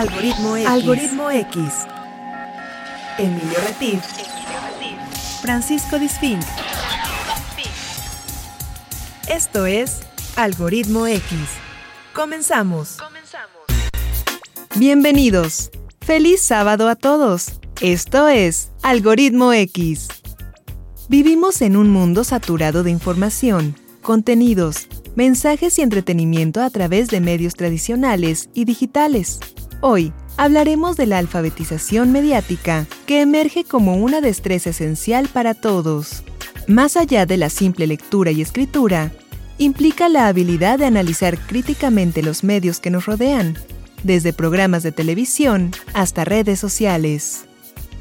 Algoritmo X. Algoritmo X. Emilio Retif. Francisco Disfink. Esto es Algoritmo X. Comenzamos. Bienvenidos. Feliz sábado a todos. Esto es Algoritmo X. Vivimos en un mundo saturado de información, contenidos, mensajes y entretenimiento a través de medios tradicionales y digitales. Hoy hablaremos de la alfabetización mediática, que emerge como una destreza esencial para todos. Más allá de la simple lectura y escritura, implica la habilidad de analizar críticamente los medios que nos rodean, desde programas de televisión hasta redes sociales.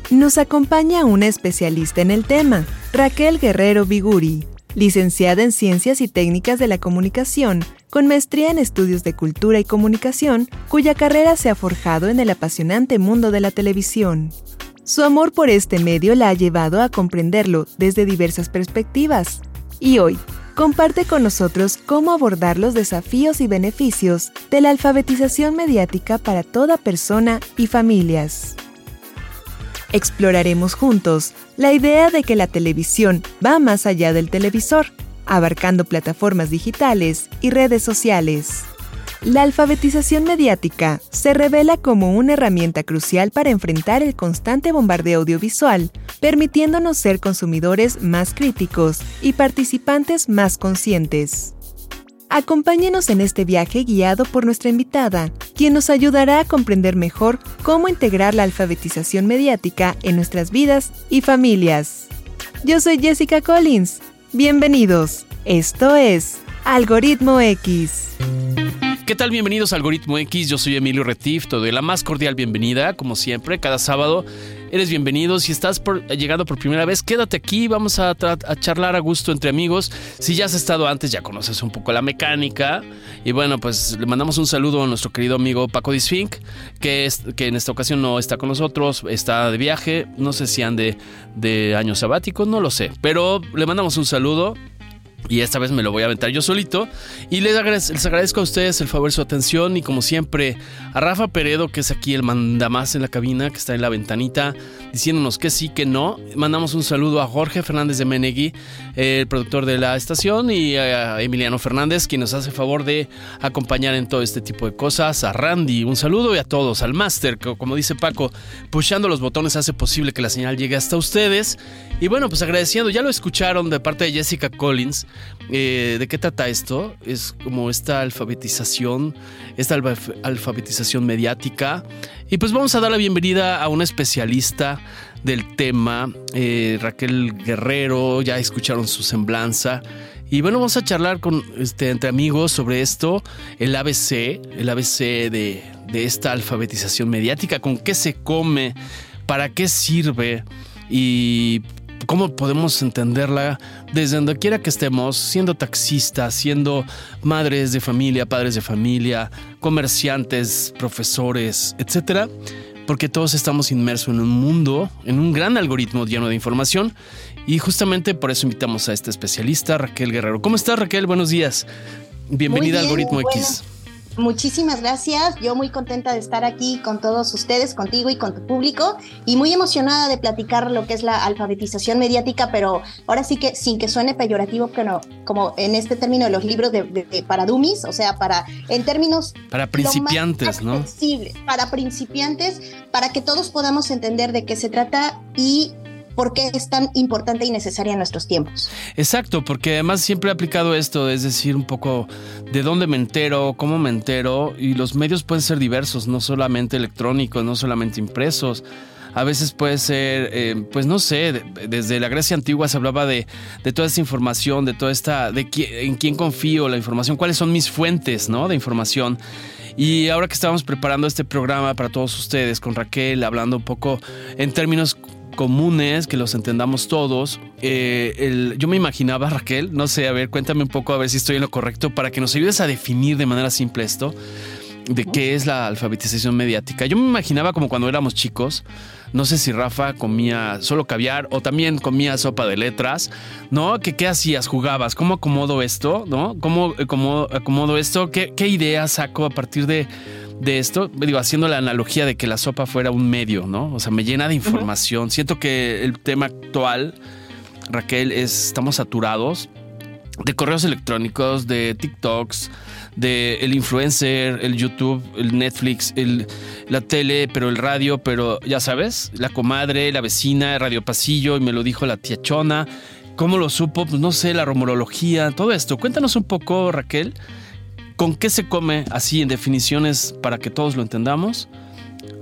Nos acompaña una especialista en el tema, Raquel Guerrero Viguri, licenciada en Ciencias y Técnicas de la Comunicación, con maestría en Estudios de Cultura y Comunicación, cuya carrera se ha forjado en el apasionante mundo de la televisión. Su amor por este medio la ha llevado a comprenderlo desde diversas perspectivas. Y hoy, comparte con nosotros cómo abordar los desafíos y beneficios de la alfabetización mediática para toda persona y familias. Exploraremos juntos la idea de que la televisión va más allá del televisor, abarcando plataformas digitales y redes sociales. La alfabetización mediática se revela como una herramienta crucial para enfrentar el constante bombardeo audiovisual, permitiéndonos ser consumidores más críticos y participantes más conscientes. Acompáñenos en este viaje guiado por nuestra invitada, quien nos ayudará a comprender mejor cómo integrar la alfabetización mediática en nuestras vidas y familias. Yo soy Jessica Collins. Bienvenidos. Esto es Algoritmo X. ¿Qué tal? Bienvenidos a Algoritmo X. Yo soy Emilio Retif. Te doy la más cordial bienvenida, como siempre, cada sábado. Eres bienvenido. Si estás por, llegando por primera vez, quédate aquí. Vamos a, charlar a gusto entre amigos. Si ya has estado antes, ya conoces un poco la mecánica. Y bueno, pues le mandamos un saludo a nuestro querido amigo Paco Disfink, que, es, que en esta ocasión no está con nosotros, está de viaje. No sé si ande de año sabático, no lo sé. Pero le mandamos un saludo. Y esta vez me lo voy a aventar yo solito. Y les agradezco, a ustedes el favor su atención. Y como siempre, a Rafa Peredo, que es aquí el mandamás en la cabina, que está en la ventanita, diciéndonos que sí, que no. Mandamos un saludo a Jorge Fernández de Menegui, el productor de la estación, y a Emiliano Fernández, quien nos hace favor de acompañar en todo este tipo de cosas. A Randy, un saludo y a todos. Al máster, que como dice Paco, pushando los botones hace posible que la señal llegue hasta ustedes. Y bueno, pues agradeciendo, ya lo escucharon de parte de Jessica Collins. Eh, ¿De qué trata esto? Es como esta alfabetización, esta alfabetización mediática. Y pues vamos a dar la bienvenida a una especialista del tema, eh, Raquel Guerrero, ya escucharon su semblanza. Y bueno, vamos a charlar con, este, entre amigos sobre esto, el ABC, el ABC de, de esta alfabetización mediática, con qué se come, para qué sirve y cómo podemos entenderla desde donde quiera que estemos, siendo taxistas, siendo madres de familia, padres de familia, comerciantes, profesores, etcétera, porque todos estamos inmersos en un mundo, en un gran algoritmo lleno de información y justamente por eso invitamos a este especialista, Raquel Guerrero. ¿Cómo estás, Raquel? Buenos días. Bienvenida a Algoritmo X. Muchísimas gracias. Yo muy contenta de estar aquí con todos ustedes, contigo y con tu público, y muy emocionada de platicar lo que es la alfabetización mediática, pero ahora sí que sin que suene peyorativo, pero como en este término de los libros de, para dummies, o sea, para en términos para principiantes, ¿no? Para principiantes, para que todos podamos entender de qué se trata y por qué es tan importante y necesaria en nuestros tiempos. Exacto, porque además siempre he aplicado esto, es decir, un poco de dónde me entero, cómo me entero, y los medios pueden ser diversos, no solamente electrónicos, no solamente impresos. A veces puede ser, eh, pues no sé, desde la Grecia antigua se hablaba de, toda esta información, de toda esta, de en quién confío la información, cuáles son mis fuentes, ¿no? De información. Y ahora que estamos preparando este programa para todos ustedes con Raquel, hablando un poco en términos comunes, que los entendamos todos. Eh, yo me imaginaba, Raquel, no sé, a ver, cuéntame un poco a ver si estoy en lo correcto, para que nos ayudes a definir de manera simple esto, de qué es la alfabetización mediática. Yo me imaginaba como cuando éramos chicos, no sé si Rafa comía solo caviar o también comía sopa de letras, ¿no? ¿Qué, hacías? ¿Jugabas? ¿Cómo acomodo esto? ¿No? ¿Cómo, cómo acomodo esto? ¿Qué, ¿Qué ideas saco a partir de de esto, digo, haciendo la analogía de que la sopa fuera un medio, ¿no? O sea, me llena de información. Siento que el tema actual, Raquel, es estamos saturados de correos electrónicos, de TikToks, de el influencer, el YouTube, el Netflix, el, la tele, pero el radio, pero ya sabes, la comadre, la vecina, el radio pasillo, y me lo dijo la tía Chona. ¿Cómo lo supo? Pues no sé, la romología, todo esto. Cuéntanos un poco, Raquel, ¿con qué se come así en definiciones para que todos lo entendamos?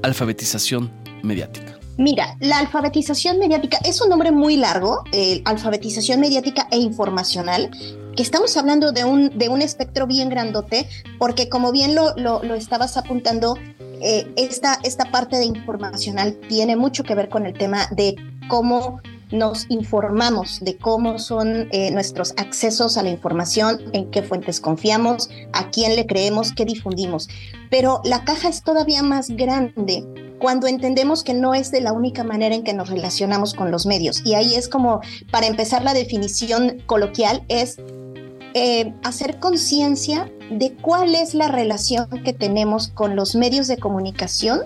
Alfabetización mediática. Mira, la alfabetización mediática es un nombre muy largo, alfabetización mediática e informacional, que estamos hablando de un, de un espectro bien grandote, porque como bien lo, lo, estabas apuntando, eh, esta, esta parte de informacional tiene mucho que ver con el tema de cómo nos informamos de cómo son eh, nuestros accesos a la información, en qué fuentes confiamos, a quién le creemos, qué difundimos. Pero la caja es todavía más grande cuando entendemos que no es de la única manera en que nos relacionamos con los medios. Y ahí es como, para empezar la definición coloquial, es eh, hacer conciencia de cuál es la relación que tenemos con los medios de comunicación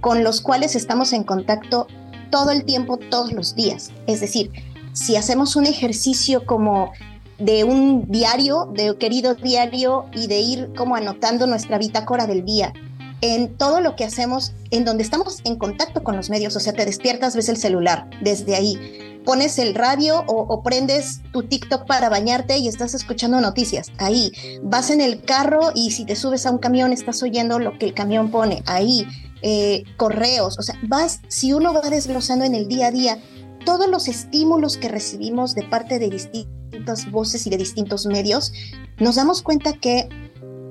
con los cuales estamos en contacto todo el tiempo, todos los días. Es decir, si hacemos un ejercicio como de un diario, de querido diario, y de ir como anotando nuestra bitácora del día, en todo lo que hacemos, en donde estamos en contacto con los medios, o sea, te despiertas, ves el celular, desde ahí, pones el radio o, o, prendes tu TikTok para bañarte y estás escuchando noticias, ahí, vas en el carro y si te subes a un camión estás oyendo lo que el camión pone, ahí, eh, correos, o sea, vas, si uno va desglosando en el día a día todos los estímulos que recibimos de parte de distintas voces y de distintos medios, nos damos cuenta que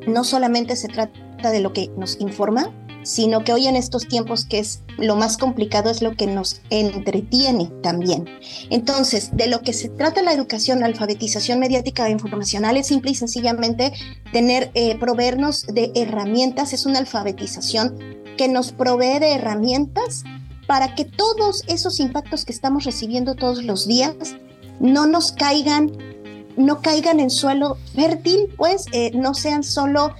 no solamente se trata de lo que nos informa, sino que hoy en estos tiempos que es lo más complicado es lo que nos entretiene también. Entonces, de lo que se trata la educación, la alfabetización mediática e informacional es simple y sencillamente tener, eh, proveernos de herramientas, es una alfabetización que nos provee de herramientas para que todos esos impactos que estamos recibiendo todos los días no nos caigan, no caigan en suelo fértil, pues eh, no sean solo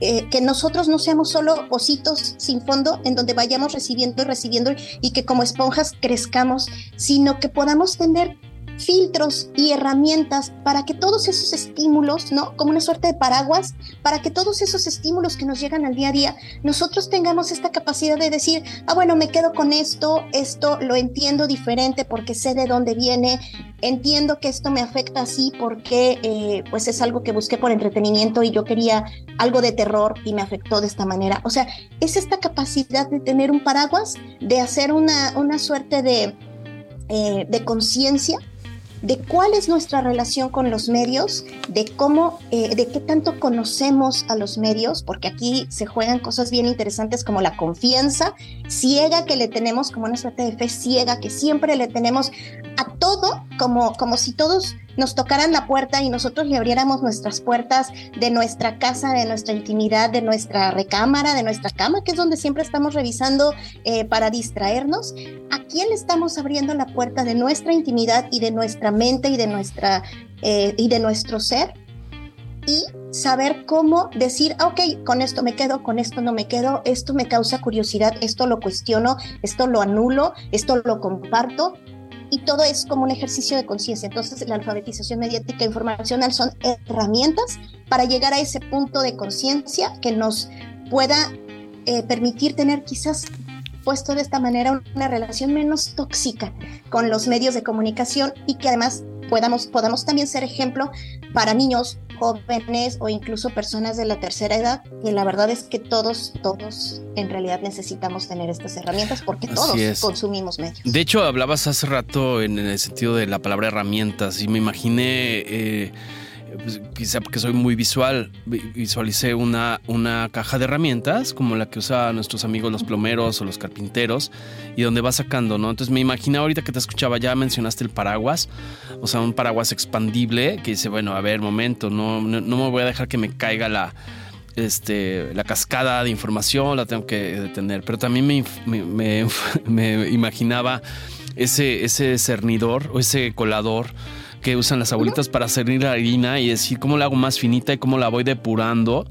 eh, que nosotros no seamos solo ositos sin fondo en donde vayamos recibiendo y recibiendo y que como esponjas crezcamos, sino que podamos tener filtros y herramientas para que todos esos estímulos, ¿no? Como una suerte de paraguas, para que todos esos estímulos que nos llegan al día a día, nosotros tengamos esta capacidad de decir, ah, bueno, me quedo con esto, esto lo entiendo diferente porque sé de dónde viene, entiendo que esto me afecta así porque eh, pues es algo que busqué por entretenimiento y yo quería algo de terror y me afectó de esta manera. O sea, es esta capacidad de tener un paraguas, de hacer una, una suerte de, eh, de conciencia de cuál es nuestra relación con los medios, de cómo, eh, de qué tanto conocemos a los medios, porque aquí se juegan cosas bien interesantes como la confianza ciega que le tenemos, como una suerte de fe ciega que siempre le tenemos como, como si todos nos tocaran la puerta y nosotros le abriéramos nuestras puertas de nuestra casa, de nuestra intimidad, de nuestra recámara, de nuestra cama, que es donde siempre estamos revisando eh, para distraernos. ¿A quién le estamos abriendo la puerta de nuestra intimidad y de nuestra mente y de, nuestra, eh, y de nuestro ser? Y saber cómo decir, ah, ok, con esto me quedo, con esto no me quedo, esto me causa curiosidad, esto lo cuestiono, esto lo anulo, esto lo comparto, y todo es como un ejercicio de conciencia. Entonces, la alfabetización mediática e informacional son herramientas para llegar a ese punto de conciencia que nos pueda eh, permitir tener quizás puesto de esta manera una relación menos tóxica con los medios de comunicación y que además podamos, podamos también ser ejemplo para niños, jóvenes o incluso personas de la tercera edad. Y la verdad es que todos, todos en realidad necesitamos tener estas herramientas porque todos consumimos medios. De hecho, hablabas hace rato en el sentido de la palabra herramientas y me imaginé... Eh, pues, quizá porque soy muy visual, visualicé una, una caja de herramientas como la que usan nuestros amigos los plomeros o los carpinteros y donde va sacando, ¿no? Entonces me imaginé ahorita que te escuchaba, ya mencionaste el paraguas, o sea, un paraguas expandible que dice, bueno, a ver, momento, no, no, me voy a dejar que me caiga la, este, la cascada de información, la tengo que detener, pero también me, me, me imaginaba ese, ese cernidor o ese colador que usan las abuelitas para cernir la harina y decir cómo la hago más finita y cómo la voy depurando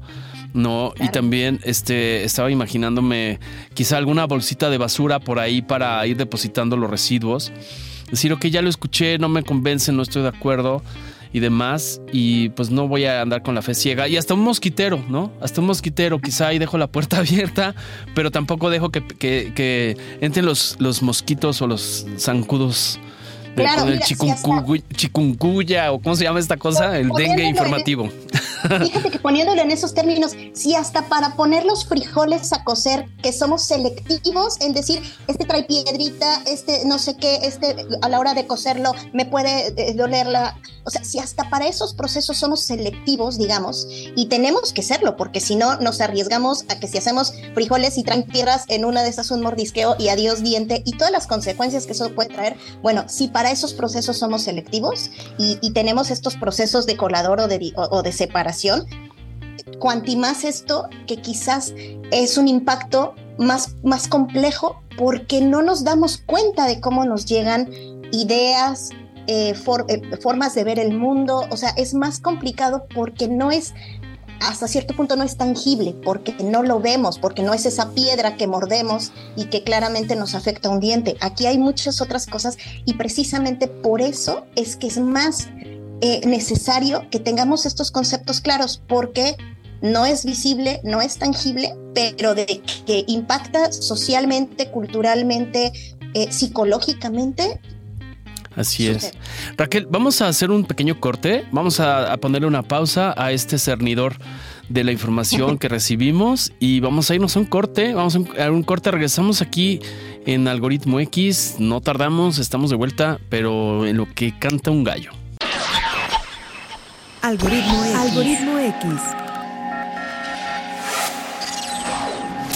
No, y también este, estaba imaginándome quizá alguna bolsita de basura por ahí para ir depositando los residuos. Decir, ok, ya lo escuché, no me convence, no estoy de acuerdo y demás, y pues no voy a andar con la fe ciega. Y hasta un mosquitero, ¿no? Hasta un mosquitero, quizá ahí dejo la puerta abierta, pero tampoco dejo que, que, entren los, los mosquitos o los zancudos. Claro, el chikungunya o cómo se llama esta cosa, el dengue informativo. Fíjate que poniéndolo en esos términos, si hasta para poner los frijoles a cocer, que somos selectivos en decir, este trae piedrita, este no sé qué, este a la hora de cocerlo me puede eh, doler la... O sea, si hasta para esos procesos somos selectivos, digamos, y tenemos que serlo, porque si no nos arriesgamos a que si hacemos frijoles y traen tierras en una de esas un mordisqueo y adiós diente y todas las consecuencias que eso puede traer, bueno, si para esos procesos somos selectivos y, tenemos estos procesos de colador o de, separación, cuanti más esto, que quizás es un impacto más, más complejo porque no nos damos cuenta de cómo nos llegan ideas, eh, eh, formas de ver el mundo, o sea, es más complicado porque no es, hasta cierto punto no es tangible, porque no lo vemos, porque no es esa piedra que mordemos y que claramente nos afecta un diente. Aquí hay muchas otras cosas y precisamente por eso es que es más eh, necesario que tengamos estos conceptos claros porque no es visible, no es tangible, pero de que impacta socialmente, culturalmente, eh, psicológicamente. Así es. Raquel, vamos a hacer un pequeño corte, vamos a, ponerle una pausa a este cernidor de la información que recibimos y vamos a irnos a un corte, vamos a un corte, regresamos aquí en Algoritmo X, no tardamos, estamos de vuelta, pero en lo que canta un gallo. Algoritmo X. Algoritmo X.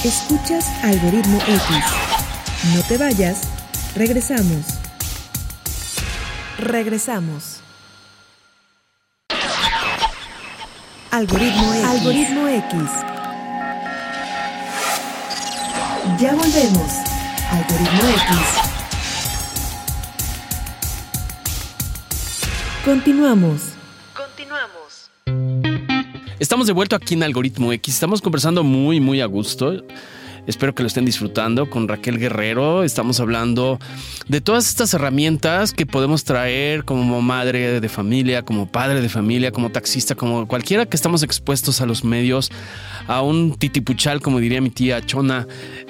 Escuchas Algoritmo X. No te vayas. Regresamos. Regresamos. Algoritmo X. Algoritmo X. Ya volvemos. Algoritmo X. Continuamos. Estamos de vuelta aquí en Algoritmo X. Estamos conversando muy, muy a gusto. Espero que lo estén disfrutando con Raquel Guerrero. Estamos hablando de todas estas herramientas que podemos traer como madre de familia, como padre de familia, como taxista, como cualquiera que estamos expuestos a los medios, a un titipuchal, como diría mi tía Chona,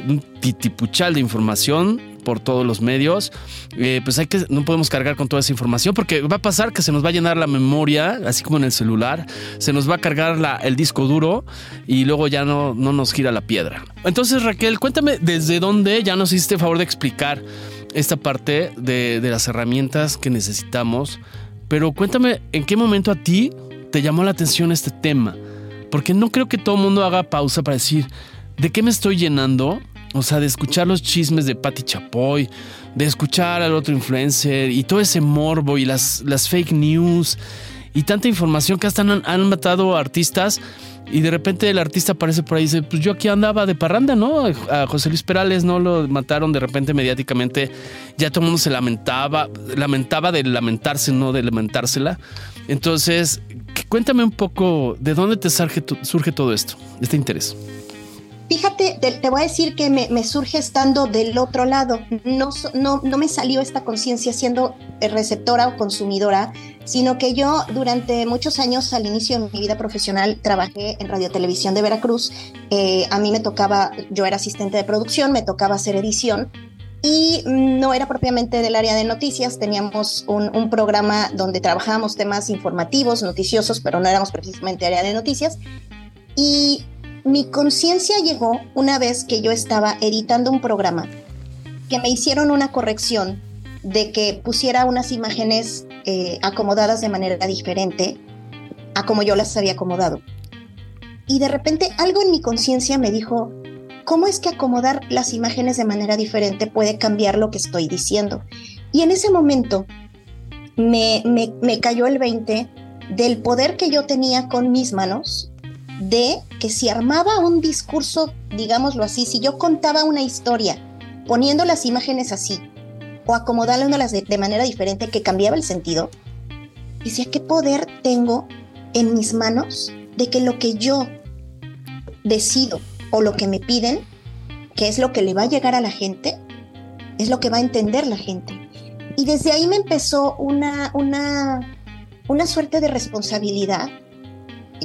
un titipuchal de información por todos los medios, eh, pues hay que, no podemos cargar con toda esa información porque va a pasar que se nos va a llenar la memoria, así como en el celular, se nos va a cargar la, el disco duro y luego ya no, no nos gira la piedra. Entonces Raquel, cuéntame desde dónde ya nos hiciste favor de explicar esta parte de, de las herramientas que necesitamos, pero cuéntame en qué momento a ti te llamó la atención este tema, porque no creo que todo el mundo haga pausa para decir, ¿de qué me estoy llenando? O sea, de escuchar los chismes de Patti Chapoy, de escuchar al otro influencer y todo ese morbo y las, las fake news y tanta información que hasta han, matado a artistas y de repente el artista aparece por ahí y dice, pues yo aquí andaba de parranda, ¿no? A José Luis Perales no lo mataron de repente mediáticamente, ya todo el mundo se lamentaba, lamentaba de lamentarse, no de lamentársela. Entonces, cuéntame un poco de dónde te surge, surge todo esto, este interés. Fíjate, te, voy a decir que me, surge estando del otro lado. No, no, no me salió esta conciencia siendo receptora o consumidora, sino que yo durante muchos años al inicio de mi vida profesional trabajé en Radio Televisión de Veracruz. Eh, a mí me tocaba, yo era asistente de producción, me tocaba hacer edición y no era propiamente del área de noticias, teníamos un, un, programa donde trabajábamos temas informativos, noticiosos, pero no éramos precisamente área de noticias. Y mi conciencia llegó una vez que yo estaba editando un programa, que me hicieron una corrección de que pusiera unas imágenes eh, acomodadas de manera diferente a como yo las había acomodado. Y de repente algo en mi conciencia me dijo, ¿cómo es que acomodar las imágenes de manera diferente puede cambiar lo que estoy diciendo? Y en ese momento me, me, cayó el 20 del poder que yo tenía con mis manos de que si armaba un discurso, digámoslo así, si yo contaba una historia poniendo las imágenes así o acomodándolas de, manera diferente que cambiaba el sentido, decía, ¿qué poder tengo en mis manos de que lo que yo decido o lo que me piden, que es lo que le va a llegar a la gente, es lo que va a entender la gente. Y desde ahí me empezó una, una, una suerte de responsabilidad.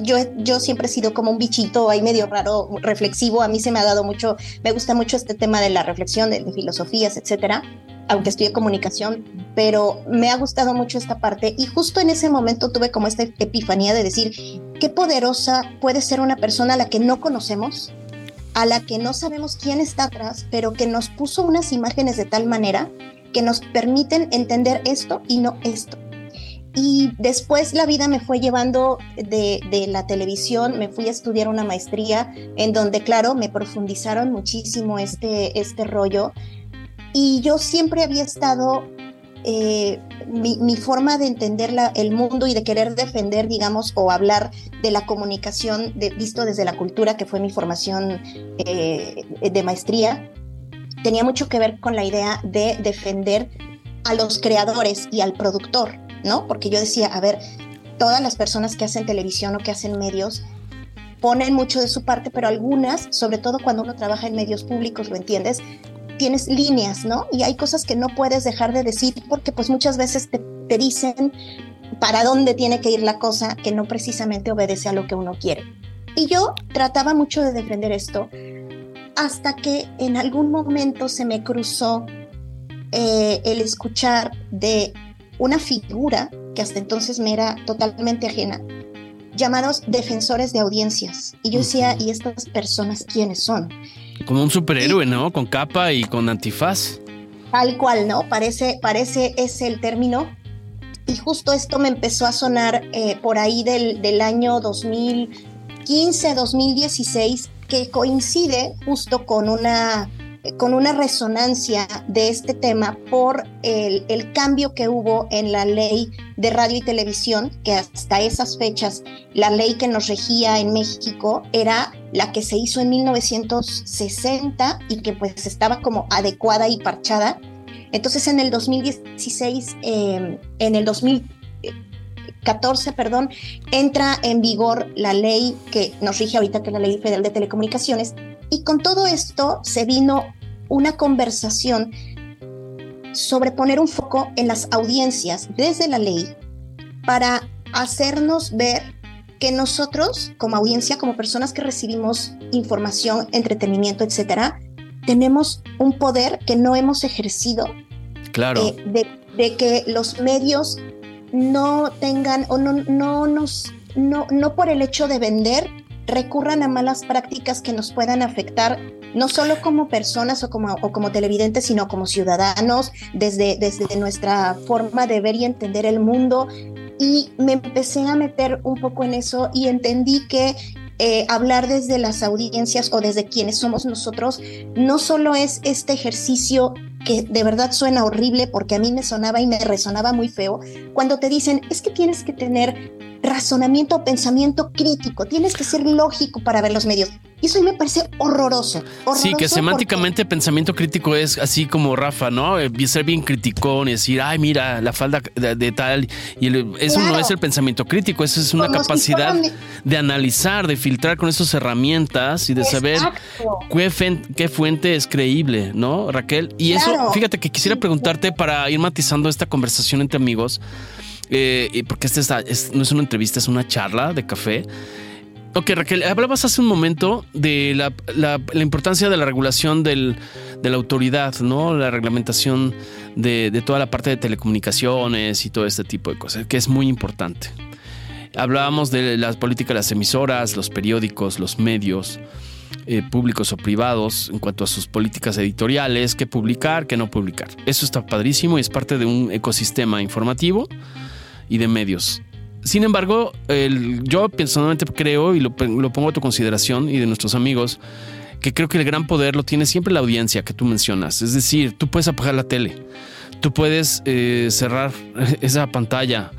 Yo, yo siempre he sido como un bichito ahí medio raro, reflexivo. A mí se me ha dado mucho, me gusta mucho este tema de la reflexión, de, filosofías, etcétera aunque estudié comunicación, pero me ha gustado mucho esta parte y justo en ese momento tuve como esta epifanía de decir, qué poderosa puede ser una persona a la que no conocemos, a la que no sabemos quién está atrás, pero que nos puso unas imágenes de tal manera que nos permiten entender esto y no esto. Y después la vida me fue llevando de, de, la televisión, me fui a estudiar una maestría en donde, claro, me profundizaron muchísimo este, este rollo. Y yo siempre había estado, eh, mi, forma de entender el mundo y de querer defender, digamos, o hablar de la comunicación de, visto desde la cultura, que fue mi formación eh, de maestría, tenía mucho que ver con la idea de defender a los creadores y al productor, ¿no? Porque yo decía, a ver, todas las personas que hacen televisión o que hacen medios, ponen mucho de su parte, pero algunas, sobre todo cuando uno trabaja en medios públicos, lo entiendes, tienes líneas, ¿no? Y hay cosas que no puedes dejar de decir porque pues muchas veces te, te dicen para dónde tiene que ir la cosa que no precisamente obedece a lo que uno quiere. Y yo trataba mucho de defender esto hasta que en algún momento se me cruzó eh, el escuchar de una figura que hasta entonces me era totalmente ajena, llamados defensores de audiencias. Y yo decía, ¿y estas personas quiénes son? Como un superhéroe, ¿no? Con capa y con antifaz. Tal cual, ¿no? Parece, parece ese el término. Y justo esto me empezó a sonar eh, por ahí del, del año 2015, 2016, que coincide justo con una con una resonancia de este tema por el, el, cambio que hubo en la ley de radio y televisión, que hasta esas fechas la ley que nos regía en México era la que se hizo en 1960 y que pues estaba como adecuada y parchada. Entonces en el 2016, eh, en el 2014, perdón, entra en vigor la ley que nos rige ahorita, que es la Ley Federal de Telecomunicaciones, y con todo esto se vino una conversación sobre poner un foco en las audiencias desde la ley para hacernos ver que nosotros, como audiencia, como personas que recibimos información, entretenimiento, etcétera, tenemos un poder que no hemos ejercido. Claro. Eh, de, de, que los medios no tengan o no, no nos, no, no por el hecho de vender, recurran a malas prácticas que nos puedan afectar no solo como personas o como, o como televidentes, sino como ciudadanos, desde, desde nuestra forma de ver y entender el mundo. Y me empecé a meter un poco en eso y entendí que eh, hablar desde las audiencias o desde quienes somos nosotros no solo es este ejercicio que de verdad suena horrible porque a mí me sonaba y me resonaba muy feo, cuando te dicen es que tienes que tener razonamiento o pensamiento crítico, tienes que ser lógico para ver los medios. Y eso a mí me parece horroroso. sí, que semánticamente pensamiento crítico es así como Rafa, ¿no? Eh, ser bien criticón y decir, ay, mira, la falda de, tal. Y eso no es el pensamiento crítico, eso es una capacidad de analizar, de filtrar con esas herramientas y de saber qué, qué, fuente es creíble, ¿no, Raquel? Y eso, fíjate que quisiera preguntarte para ir matizando esta conversación entre amigos. Eh, porque esta no es una entrevista, es una charla de café. Ok, Raquel, hablabas hace un momento de la, importancia de la regulación de la autoridad, ¿no? La reglamentación de, toda la parte de telecomunicaciones y todo este tipo de cosas, que es muy importante. Hablábamos de las políticas de las emisoras, los periódicos, los medios eh, públicos o privados en cuanto a sus políticas editoriales, qué publicar, qué no publicar. Eso está padrísimo y es parte de un ecosistema informativo y de medios. Sin embargo, yo personalmente creo, y lo, pongo a tu consideración y de nuestros amigos, que creo que el gran poder lo tiene siempre la audiencia que tú mencionas. Es decir, tú puedes apagar la tele, tú puedes eh, cerrar esa pantalla.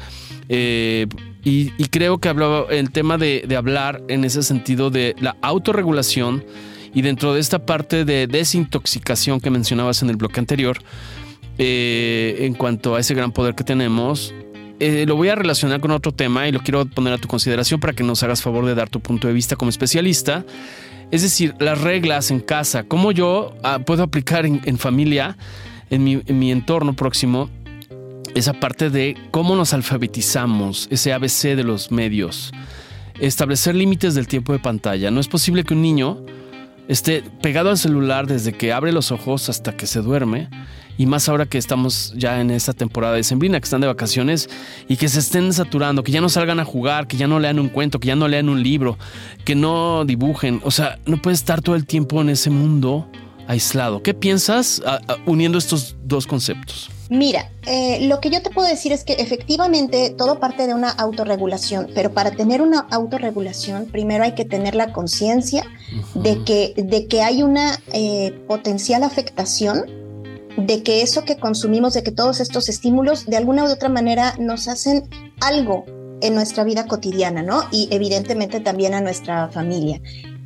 Eh, y, creo que hablaba el tema de, hablar en ese sentido de la autorregulación y dentro de esta parte de desintoxicación que mencionabas en el bloque anterior, eh, en cuanto a ese gran poder que tenemos, eh, lo voy a relacionar con otro tema y lo quiero poner a tu consideración para que nos hagas favor de dar tu punto de vista como especialista. Es decir, las reglas en casa, cómo yo ah, puedo aplicar en, familia, en mi, en mi entorno próximo, esa parte de cómo nos alfabetizamos, ese ABC de los medios, establecer límites del tiempo de pantalla. No es posible que un niño esté pegado al celular desde que abre los ojos hasta que se duerme. Y más ahora que estamos ya en esta temporada de sembrina, que están de vacaciones y que se estén saturando, que ya no salgan a jugar, que ya no lean un cuento, que ya no lean un libro, que no dibujen. O sea, no puedes estar todo el tiempo en ese mundo aislado. ¿Qué piensas uniendo estos dos conceptos? Mira, eh, lo que yo te puedo decir es que efectivamente todo parte de una autorregulación, pero para tener una autorregulación primero hay que tener la conciencia de, que, de que hay una eh, potencial afectación, de que eso que consumimos, de que todos estos estímulos de alguna u otra manera nos hacen algo en nuestra vida cotidiana, ¿no? Y evidentemente también a nuestra familia.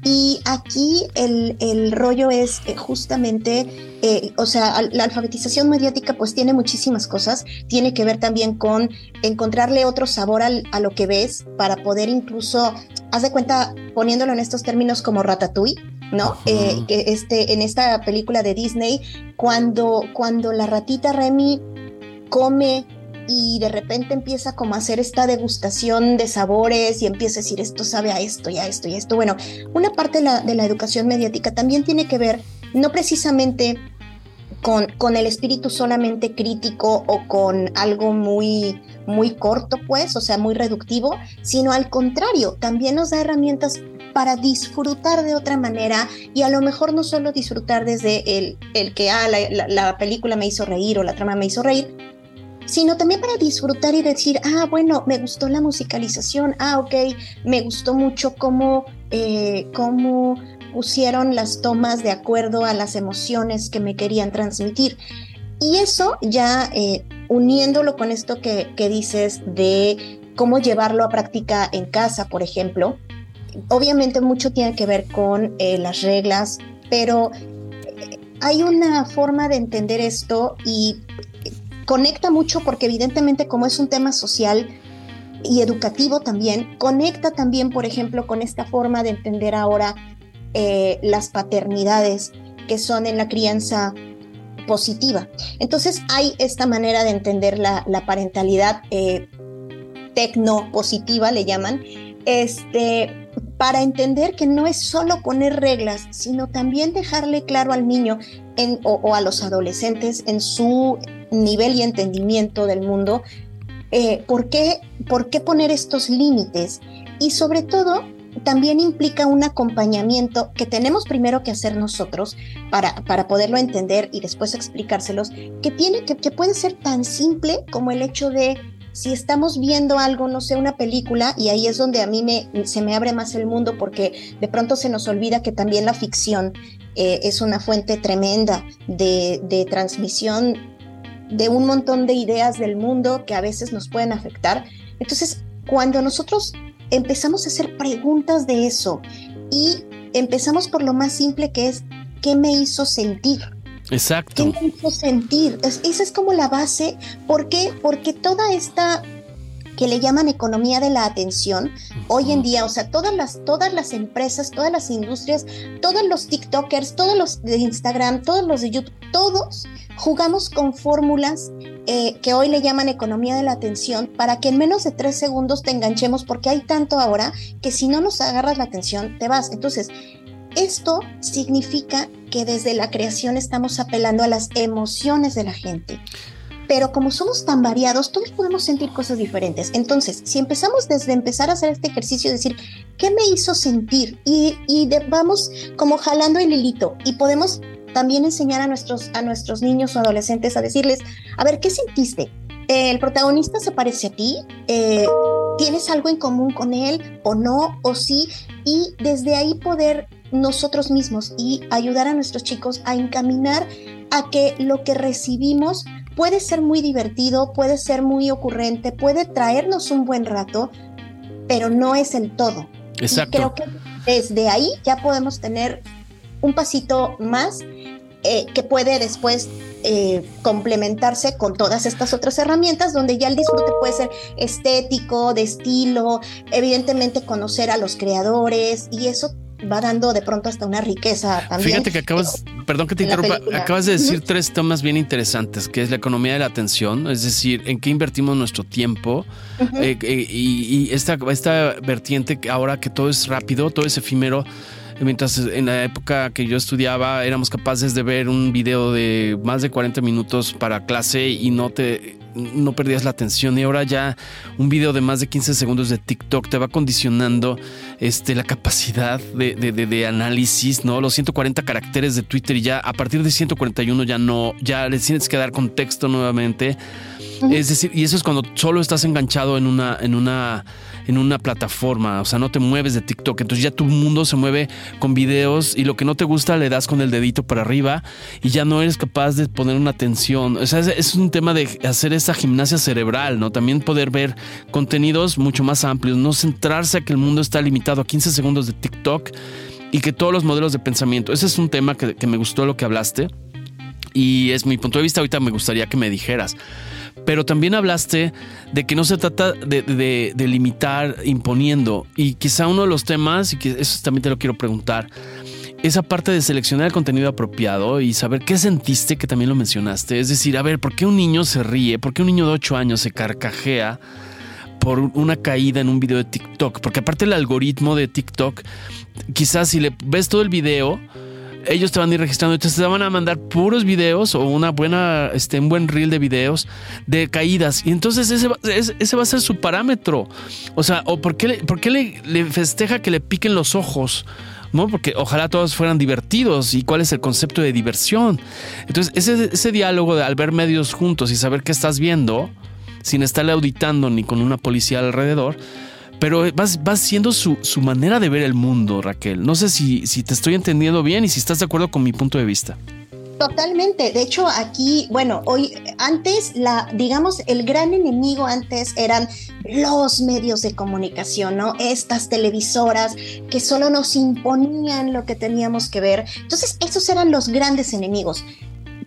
Y aquí el, rollo es eh, justamente, eh, o sea, la alfabetización mediática pues tiene muchísimas cosas, tiene que ver también con encontrarle otro sabor a lo que ves para poder incluso, haz de cuenta, poniéndolo en estos términos como ratatouille, ¿no? Eh, que este, en esta película de Disney, cuando, cuando la ratita Remy come y de repente empieza como a hacer esta degustación de sabores y empieza a decir esto sabe a esto y a esto y a esto. Bueno, una parte de la, de la educación mediática también tiene que ver no precisamente con, con, el espíritu solamente crítico o con algo muy, muy corto, pues, o sea, muy reductivo, sino al contrario, también nos da herramientas para disfrutar de otra manera y a lo mejor no solo disfrutar desde el, el que, ah, la, la película me hizo reír o la trama me hizo reír, sino también para disfrutar y decir, ah, bueno, me gustó la musicalización, ah, ok, me gustó mucho cómo, eh, cómo pusieron las tomas de acuerdo a las emociones que me querían transmitir. Y eso ya eh, uniéndolo con esto que, dices de cómo llevarlo a práctica en casa, por ejemplo, obviamente mucho tiene que ver con eh, las reglas, pero hay una forma de entender esto y conecta mucho porque evidentemente como es un tema social y educativo también, conecta también, por ejemplo, con esta forma de entender ahora eh, las paternidades que son en la crianza positiva. Entonces hay esta manera de entender la, parentalidad eh, tecno-positiva, le llaman, este, para entender que no es solo poner reglas, sino también dejarle claro al niño o, a los adolescentes en su nivel y entendimiento del mundo, eh, ¿por, qué, ¿por qué poner estos límites? Y sobre todo, también implica un acompañamiento que tenemos primero que hacer nosotros para, para poderlo entender y después explicárselos, que, tiene, que, que puede ser tan simple como el hecho de si estamos viendo algo, no sé, una película, y ahí es donde a mí me, se me abre más el mundo porque de pronto se nos olvida que también la ficción eh, es una fuente tremenda de, de transmisión de un montón de ideas del mundo que a veces nos pueden afectar. Entonces, cuando nosotros empezamos a hacer preguntas de eso y empezamos por lo más simple que es, ¿qué me hizo sentir? Exacto. ¿Qué me hizo sentir? esa es como la base. ¿Por qué? Porque toda esta que le llaman economía de la atención, hoy en día, o sea, todas las, todas las empresas, todas las industrias, todos los TikTokers, todos los de Instagram, todos los de YouTube, todos jugamos con fórmulas eh, que hoy le llaman economía de la atención para que en menos de tres segundos te enganchemos porque hay tanto ahora que si no nos agarras la atención te vas. Entonces, esto significa que desde la creación estamos apelando a las emociones de la gente pero como somos tan variados, todos podemos sentir cosas diferentes. Entonces, si empezamos desde empezar a hacer este ejercicio, decir, ¿qué me hizo sentir? Y, vamos como jalando el hilito y podemos también enseñar a nuestros, a nuestros niños o adolescentes a decirles, a ver, ¿qué sentiste? ¿El protagonista se parece a ti? Eh, ¿Tienes algo en común con él o no? ¿O sí? Y desde ahí poder nosotros mismos y ayudar a nuestros chicos a encaminar a que lo que recibimos puede ser muy divertido, puede ser muy ocurrente, puede traernos un buen rato, pero no es el todo. Exacto. creo que desde ahí ya podemos tener un pasito más eh, que puede después eh, complementarse con todas estas otras herramientas donde ya el disfrute puede ser estético, de estilo, evidentemente conocer a los creadores y eso va dando de pronto hasta una riqueza también. Fíjate que acabas, perdón que te interrumpa, acabas de decir tres temas bien interesantes, que es la economía de la atención, es decir, en qué invertimos nuestro tiempo eh, eh, y, esta, esta vertiente ahora que todo es rápido, todo es efímero mientras en la época que yo estudiaba éramos capaces de ver un video de más de 40 minutos para clase y no te no perdías la atención y ahora ya un video de más de 15 segundos de TikTok te va condicionando este, la capacidad de, de, análisis, ¿no? Los 140 caracteres de Twitter y ya a partir de 141 ya no, ya le tienes que dar contexto nuevamente. Es decir, y eso es cuando solo estás enganchado en una, en una en una plataforma, o sea, no te mueves de TikTok, entonces ya tu mundo se mueve con videos y lo que no te gusta le das con el dedito para arriba y ya no eres capaz de poner una atención, o sea, es, un tema de hacer esa gimnasia cerebral, ¿no? También poder ver contenidos mucho más amplios, no centrarse a que el mundo está limitado a 15 segundos de TikTok y que todos los modelos de pensamiento, ese es un tema que, que me gustó lo que hablaste y es mi punto de vista, ahorita me gustaría que me dijeras pero también hablaste de que no se trata de, limitar imponiendo. Y quizá uno de los temas, y que eso también te lo quiero preguntar, esa parte de seleccionar el contenido apropiado y saber qué sentiste, que también lo mencionaste. Es decir, a ver, ¿por qué un niño se ríe? ¿Por qué un niño de 8 años se carcajea? por una caída en un video de TikTok, porque aparte el algoritmo de TikTok, quizás si le ves todo el video, ellos te van a ir registrando, entonces te van a mandar puros videos o una buena, este, un buen reel de videos de caídas. Y entonces ese, ese va a ser su parámetro. O sea, o por qué, le, por qué le, festeja que le piquen los ojos. ¿no? Porque ojalá todos fueran divertidos y cuál es el concepto de diversión. Entonces, ese, ese diálogo de al ver medios juntos y saber qué estás viendo, sin estarle auditando ni con una policía alrededor, pero va, siendo su, manera de ver el mundo, Raquel. No sé si, si te estoy entendiendo bien y si estás de acuerdo con mi punto de vista. Totalmente. De hecho, aquí, bueno, hoy, antes, la, digamos, el gran enemigo antes eran los medios de comunicación, ¿no? Estas televisoras que solo nos imponían lo que teníamos que ver. Entonces, esos eran los grandes enemigos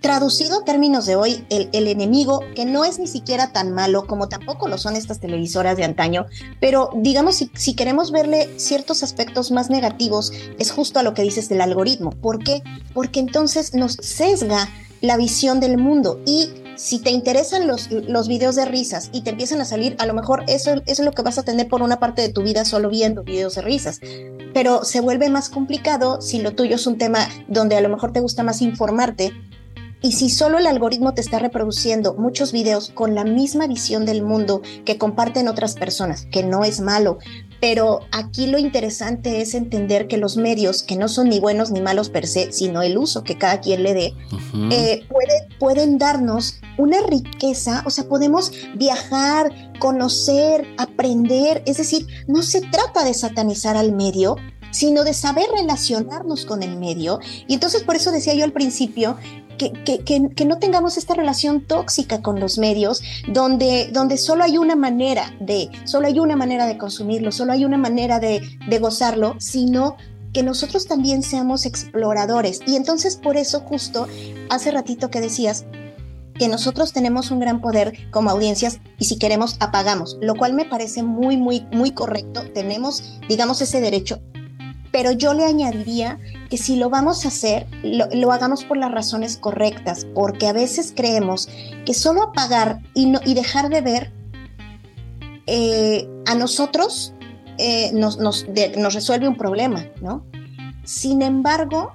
traducido a términos de hoy, el, enemigo, que no es ni siquiera tan malo como tampoco lo son estas televisoras de antaño, pero digamos, si, si, queremos verle ciertos aspectos más negativos, es justo a lo que dices del algoritmo. ¿Por qué? Porque entonces nos sesga la visión del mundo y si te interesan los, los videos de risas y te empiezan a salir, a lo mejor eso, eso es lo que vas a tener por una parte de tu vida solo viendo videos de risas. Pero se vuelve más complicado si lo tuyo es un tema donde a lo mejor te gusta más informarte y si solo el algoritmo te está reproduciendo muchos videos con la misma visión del mundo que comparten otras personas, que no es malo, pero aquí lo interesante es entender que los medios, que no son ni buenos ni malos per se, sino el uso que cada quien le dé, eh, pueden darnos una riqueza, o sea, podemos viajar, conocer, aprender, es decir, no se trata de satanizar al medio, sino de saber relacionarnos con el medio. Y entonces por eso decía yo al principio que, no tengamos esta relación tóxica con los medios, donde, donde solo hay una manera de, solo hay una manera de consumirlo, solo hay una manera de, de gozarlo, sino que nosotros también seamos exploradores. Y entonces por eso justo hace ratito que decías, que nosotros tenemos un gran poder como audiencias y si queremos apagamos, lo cual me parece muy, muy, muy correcto. Tenemos, digamos, ese derecho, pero yo le añadiría que si lo vamos a hacer, lo, hagamos por las razones correctas, porque a veces creemos que solo apagar y, no, y dejar de ver eh, a nosotros eh, nos, nos, resuelve un problema, ¿no? Sin embargo,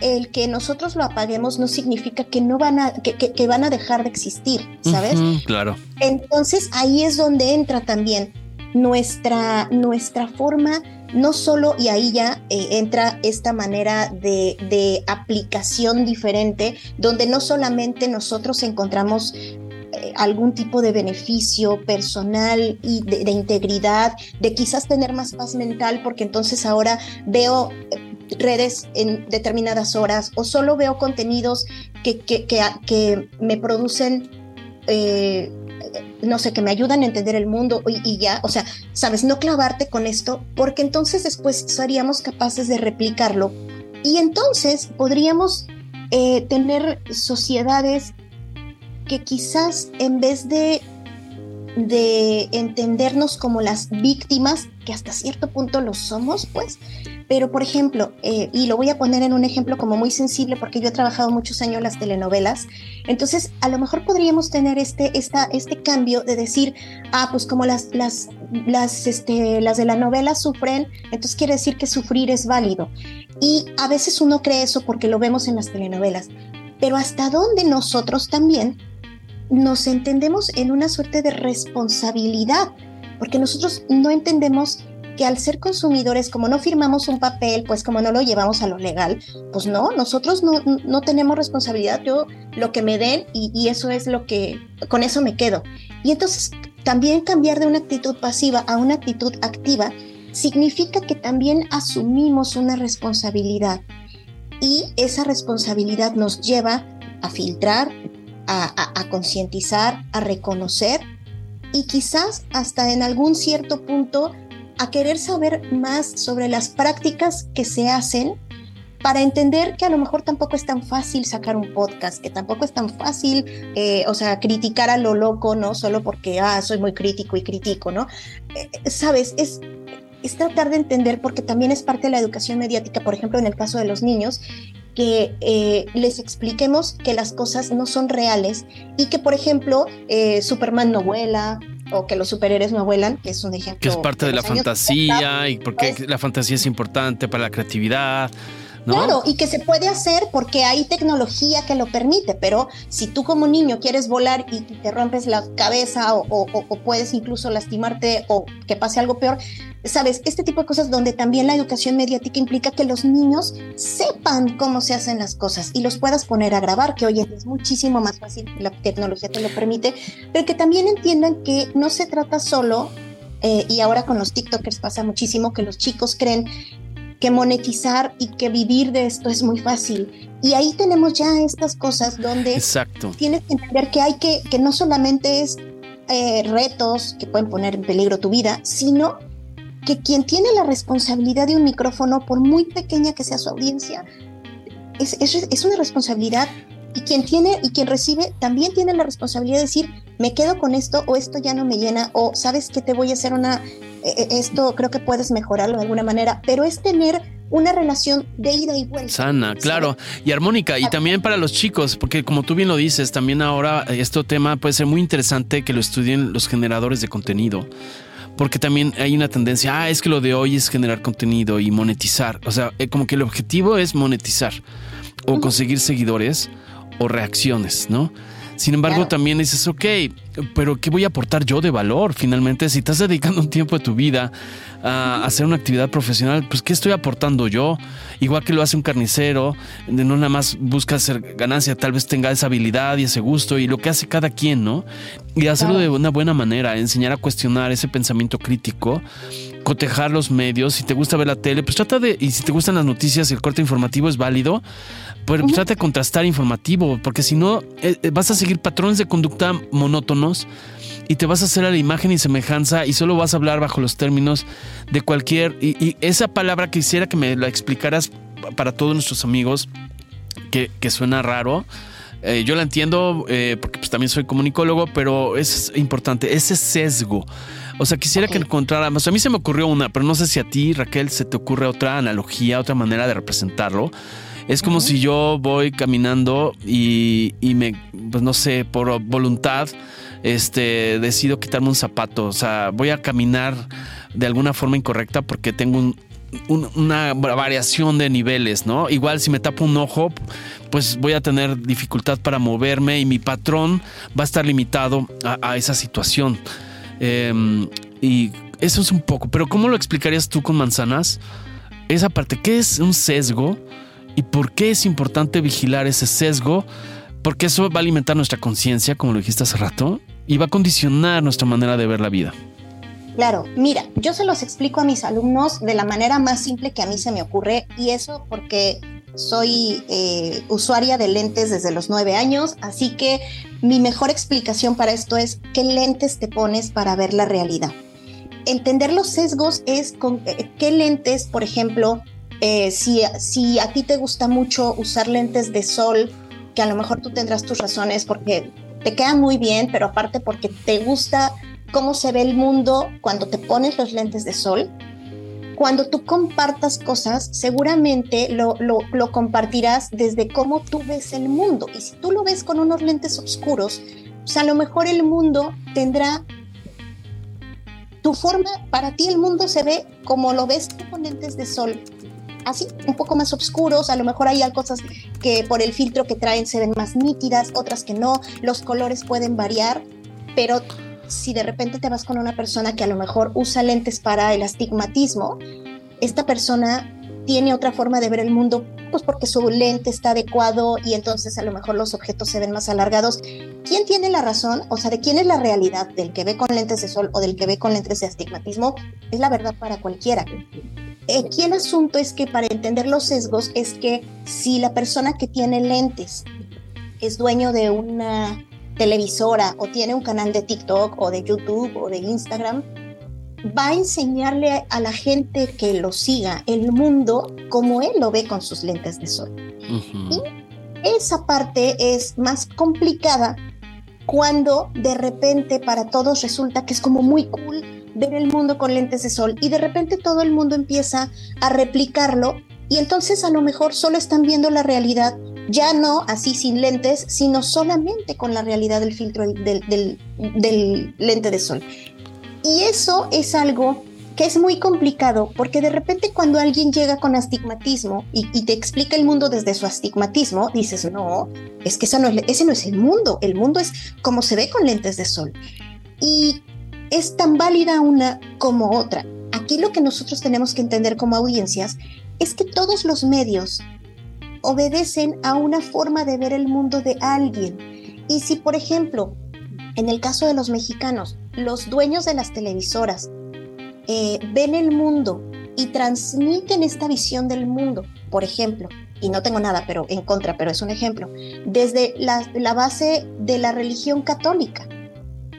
el que nosotros lo apaguemos no significa que no van a, que, van a dejar de existir, ¿sabes? claro. Entonces ahí es donde entra también nuestra, nuestra forma no solo, y ahí ya eh, entra esta manera de, aplicación diferente, donde no solamente nosotros encontramos eh, algún tipo de beneficio personal y de, integridad, de quizás tener más paz mental, porque entonces ahora veo eh, redes en determinadas horas o solo veo contenidos que, que, me producen no sé, que me ayudan a entender el mundo y, ya, o sea, sabes, no clavarte con esto, porque entonces después seríamos capaces de replicarlo y entonces podríamos eh, tener sociedades que quizás en vez de, de entendernos como las víctimas, que hasta cierto punto lo somos, pues. Pero, por ejemplo, eh, y lo voy a poner en un ejemplo como muy sensible porque yo he trabajado muchos años las telenovelas, entonces a lo mejor podríamos tener este, esta, este cambio de decir, ah, pues como las, las, las, este, las de la novela sufren, entonces quiere decir que sufrir es válido. Y a veces uno cree eso porque lo vemos en las telenovelas, pero hasta dónde nosotros también nos entendemos en una suerte de responsabilidad, porque nosotros no entendemos que al ser consumidores, como no firmamos un papel, pues como no lo llevamos a lo legal, pues no, nosotros no, no tenemos responsabilidad, yo lo que me den y, y, eso es lo que, con eso me quedo. Y entonces también cambiar de una actitud pasiva a una actitud activa significa que también asumimos una responsabilidad y esa responsabilidad nos lleva a filtrar, a, concientizar, a reconocer y quizás hasta en algún cierto punto a querer saber más sobre las prácticas que se hacen para entender que a lo mejor tampoco es tan fácil sacar un podcast, que tampoco es tan fácil, eh, o sea, criticar a lo loco, ¿no? Solo porque, ah, soy muy crítico y critico, ¿no? Eh, Sabes, es, es tratar de entender, porque también es parte de la educación mediática, por ejemplo, en el caso de los niños, que eh, les expliquemos que las cosas no son reales y que, por ejemplo, eh, Superman no vuela o que los superhéroes no vuelan, que es un ejemplo. Que es parte de, la fantasía y porque la fantasía es importante para la creatividad. Claro, y que se puede hacer porque hay tecnología que lo permite, pero si tú como niño quieres volar y te rompes la cabeza o, puedes incluso lastimarte o que pase algo peor, sabes, este tipo de cosas donde también la educación mediática implica que los niños sepan cómo se hacen las cosas y los puedas poner a grabar, que hoy es muchísimo más fácil, la tecnología te lo permite, pero que también entiendan que no se trata solo eh, y ahora con los TikTokers pasa muchísimo que los chicos creen que monetizar y que vivir de esto es muy fácil. Y ahí tenemos ya estas cosas donde Exacto. tienes que entender que hay que, que no solamente es eh, retos que pueden poner en peligro tu vida, sino que quien tiene la responsabilidad de un micrófono, por muy pequeña que sea su audiencia, es, es, es una responsabilidad y quien tiene y quien recibe también tiene la responsabilidad de decir, me quedo con esto o esto ya no me llena o sabes que te voy a hacer una esto creo que puedes mejorarlo de alguna manera, pero es tener una relación de ida y vuelta. Sana, claro, y armónica, y también para los chicos, porque como tú bien lo dices, también ahora este tema puede ser muy interesante que lo estudien los generadores de contenido. Porque también hay una tendencia, ah, es que lo de hoy es generar contenido y monetizar. O sea, eh, como que el objetivo es monetizar o conseguir seguidores o reacciones, ¿no? Sin embargo, también dices, ok, pero ¿qué voy a aportar yo de valor? Finalmente, si estás dedicando un tiempo de tu vida a hacer una actividad profesional, pues ¿qué estoy aportando yo? Igual que lo hace un carnicero, de no nada más busca hacer ganancia, tal vez tenga esa habilidad y ese gusto y lo que hace cada quien, ¿no? Y hacerlo de una buena manera, enseñar a cuestionar ese pensamiento crítico cotejar los medios. Si te gusta ver la tele, pues trata de, y si te gustan las noticias y el corte informativo es válido, pues trata de contrastar informativo, porque si no, eh, eh, vas a seguir patrones de conducta monótonos y te vas a hacer a la imagen y semejanza y solo vas a hablar bajo los términos de cualquier... Y, esa palabra quisiera que me la explicaras para todos nuestros amigos, que, que suena raro. Eh, yo la entiendo porque pues, también soy comunicólogo, pero es importante, ese sesgo. O sea, quisiera que encontráramos. A mí se me ocurrió una, pero no sé si a ti, Raquel, se te ocurre otra analogía, otra manera de representarlo. Es como si yo voy caminando y, me, pues no sé, por voluntad, este, decido quitarme un zapato. O sea, voy a caminar de alguna forma incorrecta porque tengo una variación de niveles, ¿no? Igual si me tapo un ojo, pues voy a tener dificultad para moverme y mi patrón va a estar limitado a, esa situación. Em, y eso es un poco, pero ¿cómo lo explicarías tú con manzanas? Esa parte, ¿qué es un sesgo? ¿Y por qué es importante vigilar ese sesgo? Porque eso va a alimentar nuestra conciencia, como lo dijiste hace rato, y va a condicionar nuestra manera de ver la vida. Claro, mira, yo se los explico a mis alumnos de la manera más simple que a mí se me ocurre y eso porque soy eh, usuaria de lentes desde los nueve años, así que mi mejor explicación para esto es qué lentes te pones para ver la realidad. Entender los sesgos es con eh, qué lentes, por ejemplo, eh, si, si a ti te gusta mucho usar lentes de sol, que a lo mejor tú tendrás tus razones porque te quedan muy bien, pero aparte porque te gusta cómo se ve el mundo cuando te pones los lentes de sol. Cuando tú compartas cosas, seguramente lo, compartirás desde cómo tú ves el mundo. Y si tú lo ves con unos lentes oscuros, pues a lo mejor el mundo tendrá tu forma, para ti el mundo se ve como lo ves con lentes de sol, así, un poco más oscuros, a lo mejor hay cosas que por el filtro que traen se ven más nítidas, otras que no, los colores pueden variar, pero si de repente te vas con una persona que a lo mejor usa lentes para el astigmatismo, esta persona tiene otra forma de ver el mundo, pues porque su lente está adecuado y entonces a lo mejor los objetos se ven más alargados. ¿Quién tiene la razón? O sea, ¿de quién es la realidad? ¿Del que ve con lentes de sol o del que ve con lentes de astigmatismo? Es la verdad para cualquiera. Aquí el asunto es que para entender los sesgos es que si la persona que tiene lentes es dueño de una televisora o tiene un canal de TikTok o de YouTube o de Instagram, va a enseñarle a la gente que lo siga el mundo como él lo ve con sus lentes de sol. Y esa parte es más complicada cuando de repente para todos resulta que es como muy cool ver el mundo con lentes de sol y de repente todo el mundo empieza a replicarlo y entonces a lo mejor solo están viendo la realidad, ya no así sin lentes, sino solamente con la realidad del filtro del, lente de sol. Y eso es algo que es muy complicado porque de repente cuando alguien llega con astigmatismo y, y, te explica el mundo desde su astigmatismo, dices, no, es que no es, ese no es el mundo, el mundo es como se ve con lentes de sol. Y es tan válida una como otra. Aquí lo que nosotros tenemos que entender como audiencias es que todos los medios obedecen a una forma de ver el mundo de alguien. Y si, por ejemplo, en el caso de los mexicanos, los dueños de las televisoras eh, ven el mundo y transmiten esta visión del mundo, por ejemplo, y no tengo nada pero en contra, pero es un ejemplo, desde la base de la religión católica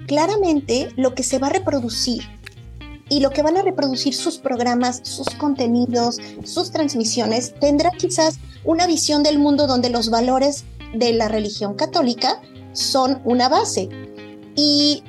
claramente lo que se va a reproducir y lo que van a reproducir sus programas, sus contenidos, sus transmisiones, tendrá quizás una visión del mundo donde los valores de la religión católica son una base. Y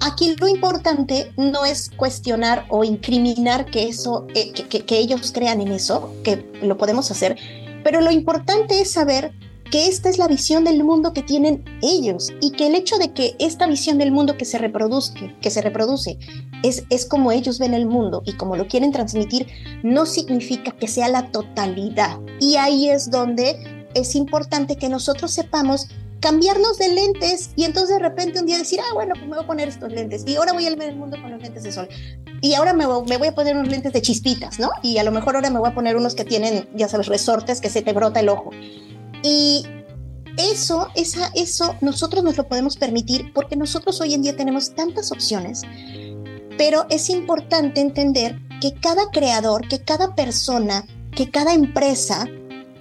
aquí lo importante no es cuestionar o incriminar que eso, eh, que ellos crean en eso, que lo podemos hacer, pero lo importante es saber que esta es la visión del mundo que tienen ellos y que el hecho de que esta visión del mundo que se reproduce, que se reproduce es, es como ellos ven el mundo y como lo quieren transmitir, no significa que sea la totalidad. Y ahí es donde es importante que nosotros sepamos cambiarnos de lentes y entonces de repente un día decir, ah, bueno, pues me voy a poner estos lentes y ahora voy a ver el mundo con los lentes de sol y ahora me, me, voy a poner unos lentes de chispitas, ¿no? Y a lo mejor ahora me voy a poner unos que tienen, ya sabes, resortes que se te brota el ojo. Y eso, eso nosotros nos lo podemos permitir porque nosotros hoy en día tenemos tantas opciones, pero es importante entender que cada creador, que cada persona, que cada empresa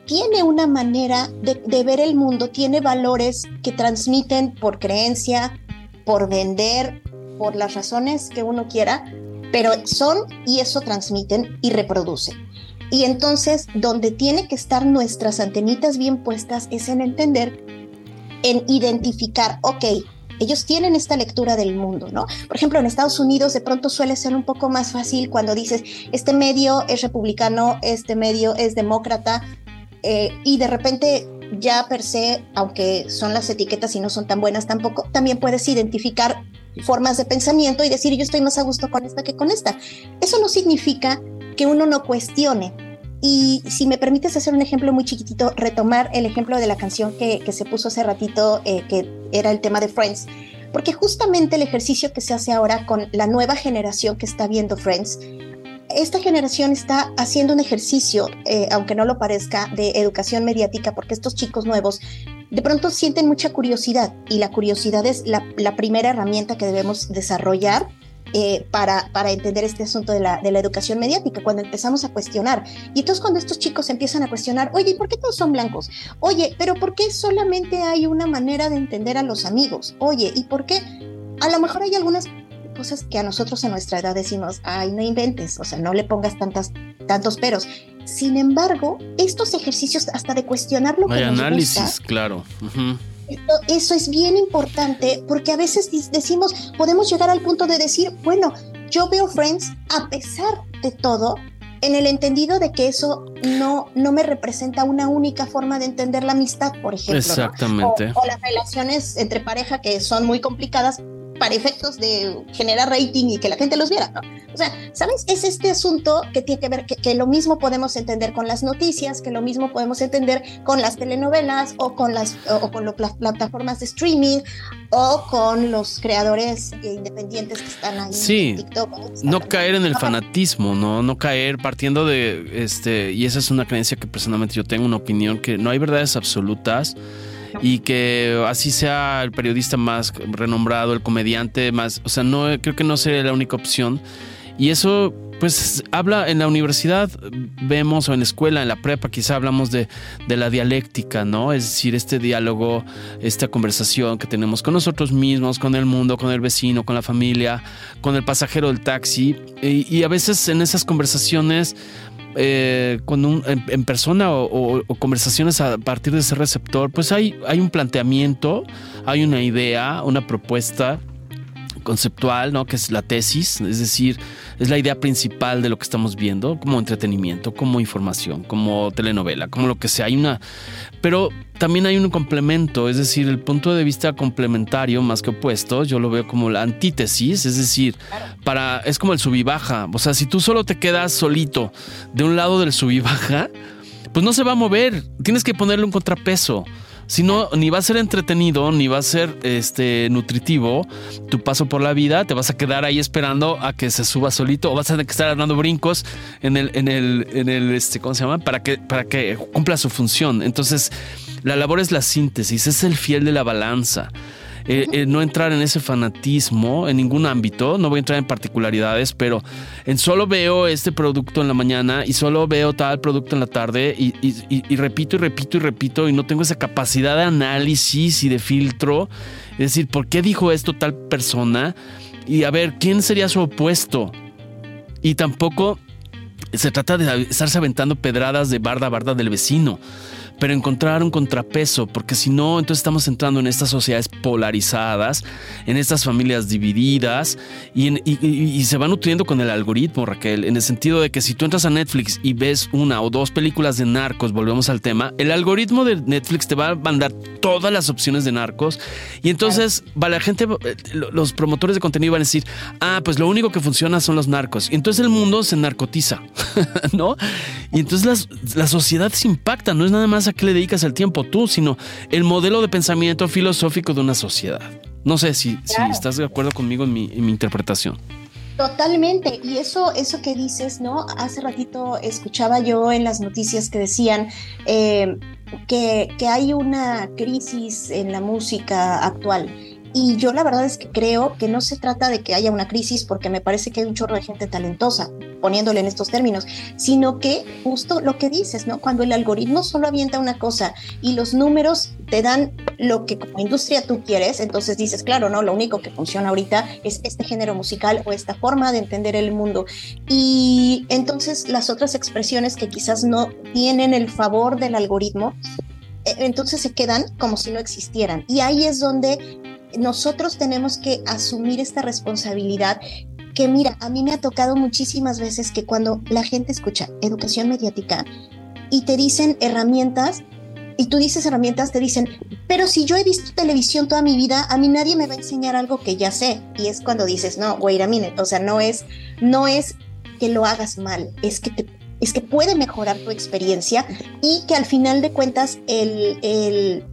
tiene una manera de, de ver el mundo, tiene valores que transmiten por creencia, por vender, por las razones que uno quiera, pero son y eso transmiten y reproducen. Y entonces, donde tiene que estar nuestras antenitas bien puestas es en entender, en identificar, ok, ellos tienen esta lectura del mundo, ¿no? Por ejemplo, en Estados Unidos de pronto suele ser un poco más fácil cuando dices, este medio es republicano, este medio es demócrata, eh, y de repente ya per se, aunque son las etiquetas y no son tan buenas tampoco, también puedes identificar formas de pensamiento y decir yo estoy más a gusto con esta que con esta. Eso no significa que uno no cuestione. Y si me permites hacer un ejemplo muy chiquitito, retomar el ejemplo de la canción que, que se puso hace ratito, eh, que era el tema de Friends, porque justamente el ejercicio que se hace ahora con la nueva generación que está viendo Friends, esta generación está haciendo un ejercicio, eh, aunque no lo parezca, de educación mediática, porque estos chicos nuevos de pronto sienten mucha curiosidad y la curiosidad es la, la primera herramienta que debemos desarrollar eh, para, para, entender este asunto de la, de la, educación mediática, cuando empezamos a cuestionar. Y entonces cuando estos chicos empiezan a cuestionar, oye, ¿y por qué todos son blancos? Oye, pero ¿por qué solamente hay una manera de entender a los amigos? Oye, ¿y por qué? A lo mejor hay algunas cosas que a nosotros a nuestra edad decimos, ay, no inventes, o sea, no le pongas tantas, tantos peros. Sin embargo, estos ejercicios hasta de cuestionar lo hay que nos análisis, gusta, claro Eso es bien importante porque a veces decimos, podemos llegar al punto de decir, bueno, yo veo Friends a pesar de todo, en el entendido de que eso no, no me representa una única forma de entender la amistad, por ejemplo. Exactamente. O, las relaciones entre pareja que son muy complicadas para efectos de generar rating y que la gente los viera. O sea, ¿sabes? Es este asunto que tiene que ver, que, lo mismo podemos entender con las noticias, que lo mismo podemos entender con las telenovelas o con las, o, con las plataformas de streaming o con los creadores independientes que están ahí sí, en TikTok. No caer en el fanatismo, ¿no? No caer partiendo de, este, y esa es una creencia que personalmente yo tengo una opinión que no hay verdades absolutas y que así sea el periodista más renombrado, el comediante más, o sea, no creo que no sea la única opción. Y eso pues habla en la universidad, vemos, o en la escuela, en la prepa, quizá hablamos de, de, la dialéctica, ¿no? Es decir, este diálogo, esta conversación que tenemos con nosotros mismos, con el mundo, con el vecino, con la familia, con el pasajero del taxi. Y, y a veces en esas conversaciones eh, con un, en, persona o, conversaciones a partir de ese receptor, pues hay, hay un planteamiento, hay una idea, una propuesta conceptual, ¿no? Que es la tesis, es decir, es la idea principal de lo que estamos viendo, como entretenimiento, como información, como telenovela, como lo que sea. Hay una, pero también hay un complemento, es decir, el punto de vista complementario más que opuesto, yo lo veo como la antítesis, es decir, para es como el sub y baja, o sea, si tú solo te quedas solito de un lado del sub y baja, pues no se va a mover, tienes que ponerle un contrapeso. Si no, ni va a ser entretenido, ni va a ser este, nutritivo tu paso por la vida. Te vas a quedar ahí esperando a que se suba solito o vas a tener que estar dando brincos en el, en el, en el, este, ¿cómo se llama? Para que, para que cumpla su función. Entonces, la labor es la síntesis, es el fiel de la balanza. Eh, eh, no entrar en ese fanatismo en ningún ámbito, no voy a entrar en particularidades, pero en solo veo este producto en la mañana y solo veo tal producto en la tarde y, repito y repito y repito y no tengo esa capacidad de análisis y de filtro. Es decir, ¿por qué dijo esto tal persona? Y a ver, ¿quién sería su opuesto? Y tampoco se trata de estarse aventando pedradas de barda a barda del vecino pero encontrar un contrapeso, porque si no, entonces estamos entrando en estas sociedades polarizadas, en estas familias divididas y, se va nutriendo con el algoritmo, Raquel, en el sentido de que si tú entras a Netflix y ves una o dos películas de narcos, volvemos al tema, el algoritmo de Netflix te va a mandar todas las opciones de narcos y entonces va la gente, eh, los promotores de contenido van a decir, ah, pues lo único que funciona son los narcos. Y entonces el mundo se narcotiza, ¿no? Y entonces la sociedad se impacta, no es nada más a qué le dedicas el tiempo tú, sino el modelo de pensamiento filosófico de una sociedad. No sé si, estás de acuerdo conmigo en mi, interpretación. Totalmente, y eso, eso que dices, ¿no? Hace ratito escuchaba yo en las noticias que decían eh, que, que hay una crisis en la música actual y yo la verdad es que creo que no se trata de que haya una crisis porque me parece que hay un chorro de gente talentosa, poniéndole en estos términos, sino que justo lo que dices, ¿no? Cuando el algoritmo solo avienta una cosa y los números te dan lo que como industria tú quieres, entonces dices, claro, no, lo único que funciona ahorita es este género musical o esta forma de entender el mundo. Y entonces las otras expresiones que quizás no tienen el favor del algoritmo, eh, entonces se quedan como si no existieran. Y ahí es donde nosotros tenemos que asumir esta responsabilidad que mira, a mí me ha tocado muchísimas veces que cuando la gente escucha educación mediática y te dicen herramientas, y tú dices herramientas, te dicen, pero si yo he visto televisión toda mi vida, a mí nadie me va a enseñar algo que ya sé. Y es cuando dices, no, wait a minute, o sea, no es, no es que lo hagas mal, es que es que puede mejorar tu experiencia y que al final de cuentas el, el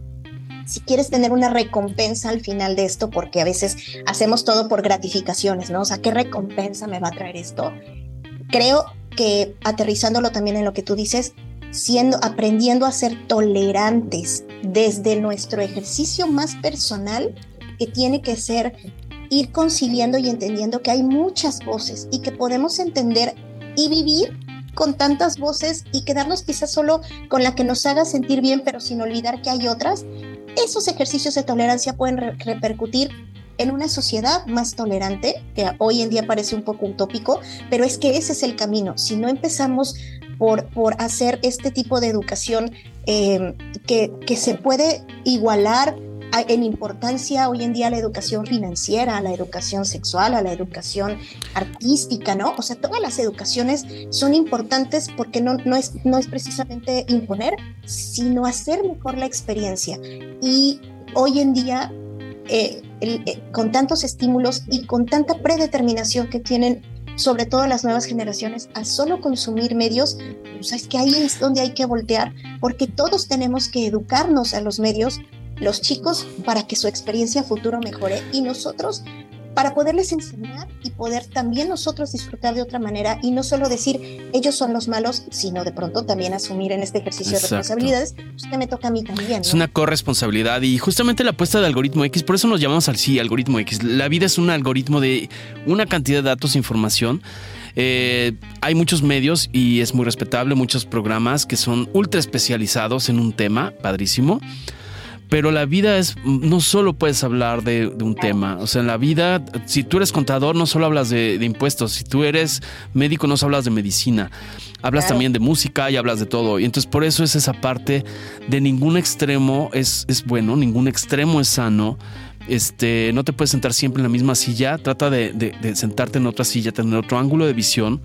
si quieres tener una recompensa al final de esto, porque a veces hacemos todo por gratificaciones, ¿no? O sea, ¿qué recompensa me va a traer esto? Creo que aterrizándolo también en lo que tú dices, siendo, aprendiendo a ser tolerantes desde nuestro ejercicio más personal, que tiene que ser ir conciliando y entendiendo que hay muchas voces y que podemos entender y vivir con tantas voces y quedarnos quizás solo con la que nos haga sentir bien, pero sin olvidar que hay otras esos ejercicios de tolerancia pueden repercutir en una sociedad más tolerante, que hoy en día parece un poco utópico, pero es que ese es el camino. Si no empezamos por, por hacer este tipo de educación em, que, que se puede igualar en importancia hoy en día la educación financiera, a la educación sexual, a la educación artística, ¿no? O sea, todas las educaciones son importantes porque no, no, es, no es precisamente imponer, sino hacer mejor la experiencia. Y hoy en día, eh, eh, con tantos estímulos y con tanta predeterminación que tienen sobre todo las nuevas generaciones, a solo consumir medios, pues es que ahí es donde hay que voltear, porque todos tenemos que educarnos a los medios los chicos para que su experiencia futuro mejore y nosotros para poderles enseñar y poder también nosotros disfrutar de otra manera y no solo decir ellos son los malos, sino de pronto también asumir en este ejercicio de responsabilidades, pues que me toca a mí también. Es una corresponsabilidad y justamente la apuesta de algoritmo X, por eso nos llamamos así algoritmo X. La vida es un algoritmo de una cantidad de datos, e información. Eh, hay muchos medios y es muy respetable, muchos programas que son ultra especializados en un tema, padrísimo. Pero la vida es, no solo puedes hablar de, un tema, o sea, en la vida, si tú eres contador, no solo hablas de, impuestos, si tú eres médico, no solo hablas de medicina, hablas también de música y hablas de todo. Y entonces por eso es esa parte de ningún extremo es, es bueno, ningún extremo es sano. Este, no te puedes sentar siempre en la misma silla, trata de, de sentarte en otra silla, tener otro ángulo de visión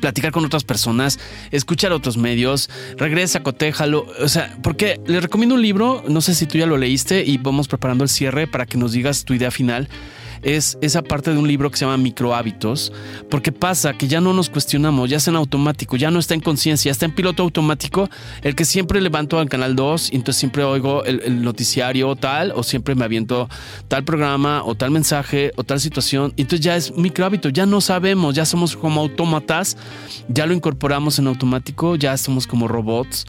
platicar con otras personas, escuchar otros medios, regresa, cotéjalo. O sea, porque le recomiendo un libro, no sé si tú ya lo leíste y vamos preparando el cierre para que nos digas tu idea final es esa parte de un libro que se llama Microhábitos, porque pasa que ya no nos cuestionamos, ya es en automático, ya no está en conciencia, está en piloto automático, el que siempre levanto al canal 2 y entonces siempre oigo el, noticiario tal, o siempre me aviento tal programa, o tal mensaje, o tal situación, y entonces ya es microhábito, ya no sabemos, ya somos como autómatas, ya lo incorporamos en automático, ya somos como robots,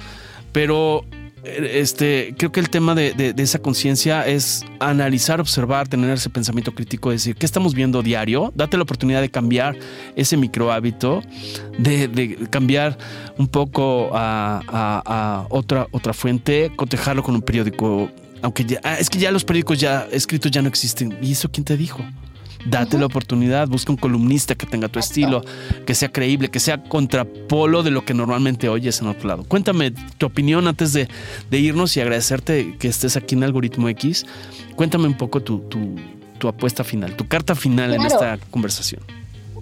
pero este, creo que el tema de, esa conciencia es analizar, observar, tener ese pensamiento crítico, decir, ¿qué estamos viendo diario? Date la oportunidad de cambiar ese micro hábito, de, cambiar un poco a, otra, otra fuente, cotejarlo con un periódico. Aunque ya, ah, es que ya los periódicos ya escritos ya no existen. ¿Y eso quién te dijo? Date la oportunidad, busca un columnista que tenga tu estilo, que sea creíble, que sea contrapolo de lo que normalmente oyes en otro lado. Cuéntame tu opinión antes de, irnos y agradecerte que estés aquí en Algoritmo X. Cuéntame un poco tu, apuesta final, tu carta final en esta conversación.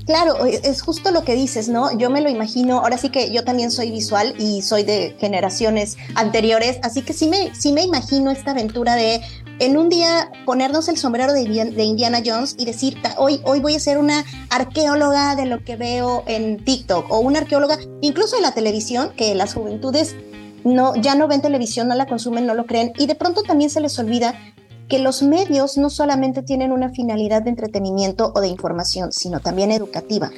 Claro, es justo lo que dices, ¿no? Yo me lo imagino, ahora sí que yo también soy visual y soy de generaciones anteriores, así que sí me, sí me imagino esta aventura de en un día ponernos el sombrero de, Indiana Jones y decir, hoy, hoy voy a ser una arqueóloga de lo que veo en TikTok o una arqueóloga, incluso en la televisión, que las juventudes no, ya no ven televisión, no la consumen, no lo creen, y de pronto también se les olvida que los medios no solamente tienen una finalidad de entretenimiento o de información, sino también educativa.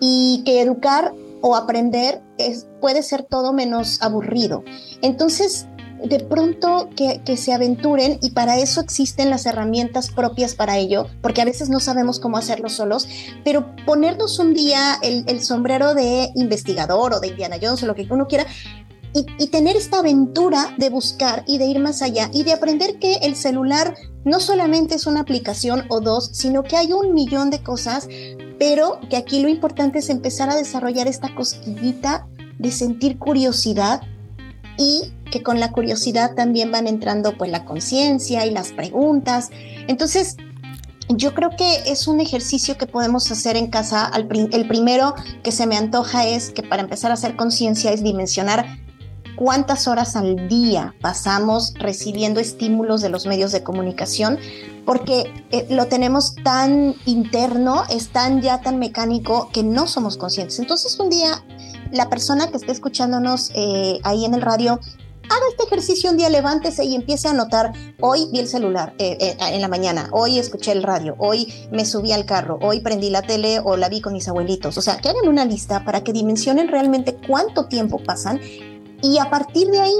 Y que educar o aprender es, puede ser todo menos aburrido. Entonces, de pronto que, se aventuren y para eso existen las herramientas propias para ello, porque a veces no sabemos cómo hacerlo solos, pero ponernos un día el, sombrero de investigador o de Indiana Jones o lo que uno quiera y, y, tener esta aventura de buscar y de ir más allá y de aprender que el celular no solamente es una aplicación o dos, sino que hay un millón de cosas, pero que aquí lo importante es empezar a desarrollar esta cosquillita de sentir curiosidad y que con la curiosidad también van entrando pues la conciencia y las preguntas. Entonces, yo creo que es un ejercicio que podemos hacer en casa. El primero que se me antoja es que para empezar a hacer conciencia es dimensionar cuántas horas al día pasamos recibiendo estímulos de los medios de comunicación, porque eh, lo tenemos tan interno, es tan ya tan mecánico que no somos conscientes. Entonces un día la persona que esté escuchándonos eh, ahí en el radio haga este ejercicio un día, levántese y empiece a anotar, hoy vi el celular eh, eh, en la mañana, hoy escuché el radio, hoy me subí al carro, hoy prendí la tele o la vi con mis abuelitos. O sea, que hagan una lista para que dimensionen realmente cuánto tiempo pasan y a partir de ahí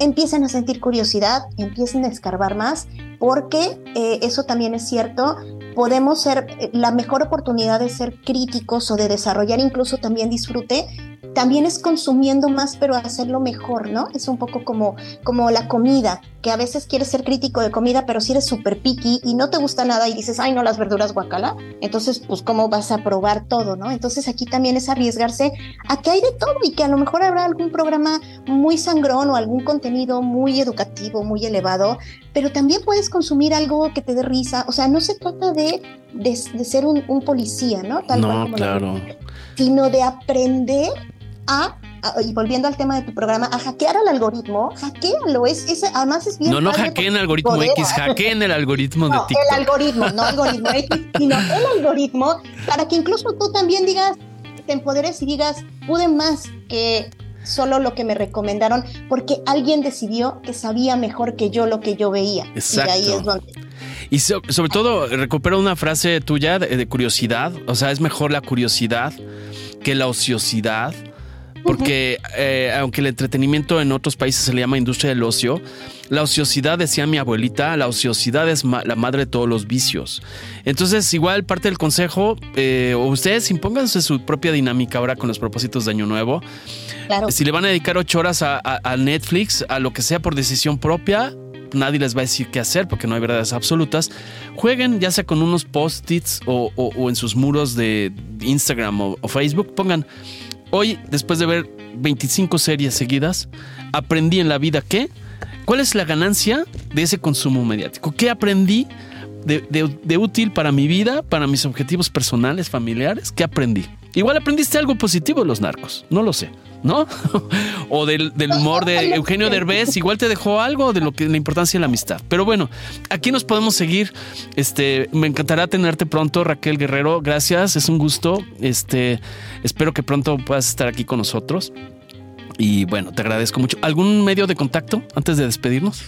empiecen a sentir curiosidad, empiecen a escarbar más, porque eh, eso también es cierto, podemos ser la mejor oportunidad de ser críticos o de desarrollar incluso también disfrute también es consumiendo más, pero hacerlo mejor, ¿no? Es un poco como, como la comida, que a veces quieres ser crítico de comida, pero si eres súper picky y no te gusta nada y dices, ay, no, las verduras guacala, entonces, pues, ¿cómo vas a probar todo, no? Entonces, aquí también es arriesgarse a que hay de todo y que a lo mejor habrá algún programa muy sangrón o algún contenido muy educativo, muy elevado, pero también puedes consumir algo que te dé risa. O sea, no se trata de, de, ser un, policía, ¿no? Tal no, claro. sino de aprender a, y volviendo al tema de tu programa, a hackear al algoritmo, hackealo, es, es, además es bien. No, no hackeen el algoritmo X, hackeen el algoritmo de TikTok. El algoritmo, no algoritmo X, sino el algoritmo, para que incluso tú también digas, te empoderes y digas, pude más que solo lo que me recomendaron, porque alguien decidió que sabía mejor que yo lo que yo veía. Exacto. Y ahí es donde y sobre todo, recupero una frase tuya de, curiosidad. O sea, es mejor la curiosidad que la ociosidad. Porque eh, aunque el entretenimiento en otros países se le llama industria del ocio, la ociosidad, decía mi abuelita, la ociosidad es la madre de todos los vicios. Entonces, igual parte del consejo, eh, ustedes impónganse su propia dinámica ahora con los propósitos de Año Nuevo. Si le van a dedicar ocho horas a, Netflix, a lo que sea por decisión propia, nadie les va a decir qué hacer porque no hay verdades absolutas. Jueguen ya sea con unos post-its o, en sus muros de Instagram o, o, Facebook. Pongan, hoy después de ver 25 series seguidas, aprendí en la vida que ¿Cuál es la ganancia de ese consumo mediático? ¿Qué aprendí de, útil para mi vida, para mis objetivos personales, familiares? ¿Qué aprendí? Igual aprendiste algo positivo de los narcos, no lo sé, ¿no? o del, humor de Eugenio Derbez, igual te dejó algo de lo que la importancia de la amistad. Pero bueno, aquí nos podemos seguir. Este, me encantará tenerte pronto, Raquel Guerrero. Gracias, es un gusto. Este, espero que pronto puedas estar aquí con nosotros. Y bueno, te agradezco mucho. ¿Algún medio de contacto antes de despedirnos?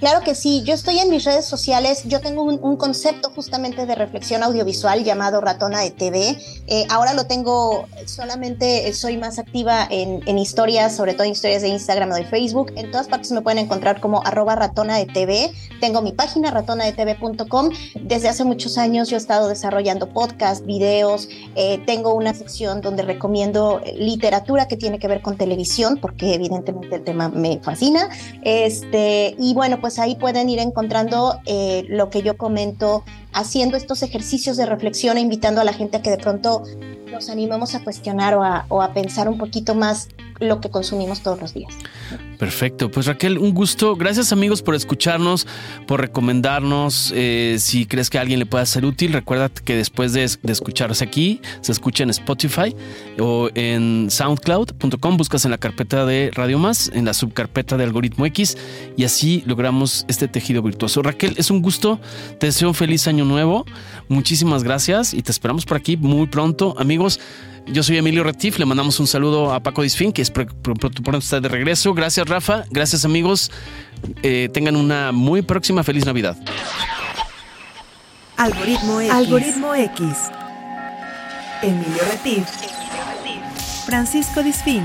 Claro que sí, yo estoy en mis redes sociales, yo tengo un, concepto justamente de reflexión audiovisual llamado Ratona de TV. Eh, ahora lo tengo solamente, eh, soy más activa en, historias, sobre todo en historias de Instagram o de Facebook. En todas partes me pueden encontrar como arroba ratona de TV. Tengo mi página ratonadetv.com. Desde hace muchos años yo he estado desarrollando podcasts, videos. Eh, tengo una sección donde recomiendo literatura que tiene que ver con televisión, porque evidentemente el tema me fascina. Este, y bueno, pues pues ahí pueden ir encontrando eh, lo que yo comento, haciendo estos ejercicios de reflexión e invitando a la gente a que de pronto nos animemos a cuestionar o a, pensar un poquito más lo que consumimos todos los días. Perfecto, pues Raquel, un gusto. Gracias amigos por escucharnos, por recomendarnos. Eh, si crees que a alguien le pueda ser útil, recuerda que después de, escucharse aquí, se escucha en Spotify o en soundcloud.com, buscas en la carpeta de Radio Más, en la subcarpeta de Algoritmo X y así logramos este tejido virtuoso. Raquel, es un gusto, te deseo un feliz año nuevo, muchísimas gracias y te esperamos por aquí muy pronto. Amigos, yo soy Emilio Retif, le mandamos un saludo a Paco Disfín, que es pronto está de regreso. Gracias, Rafa. Gracias, amigos. Eh, tengan una muy próxima feliz Navidad. Algoritmo X. Algoritmo X. Emilio Retif. Francisco Disfín.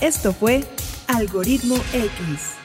Esto fue Algoritmo X. Algoritmo X.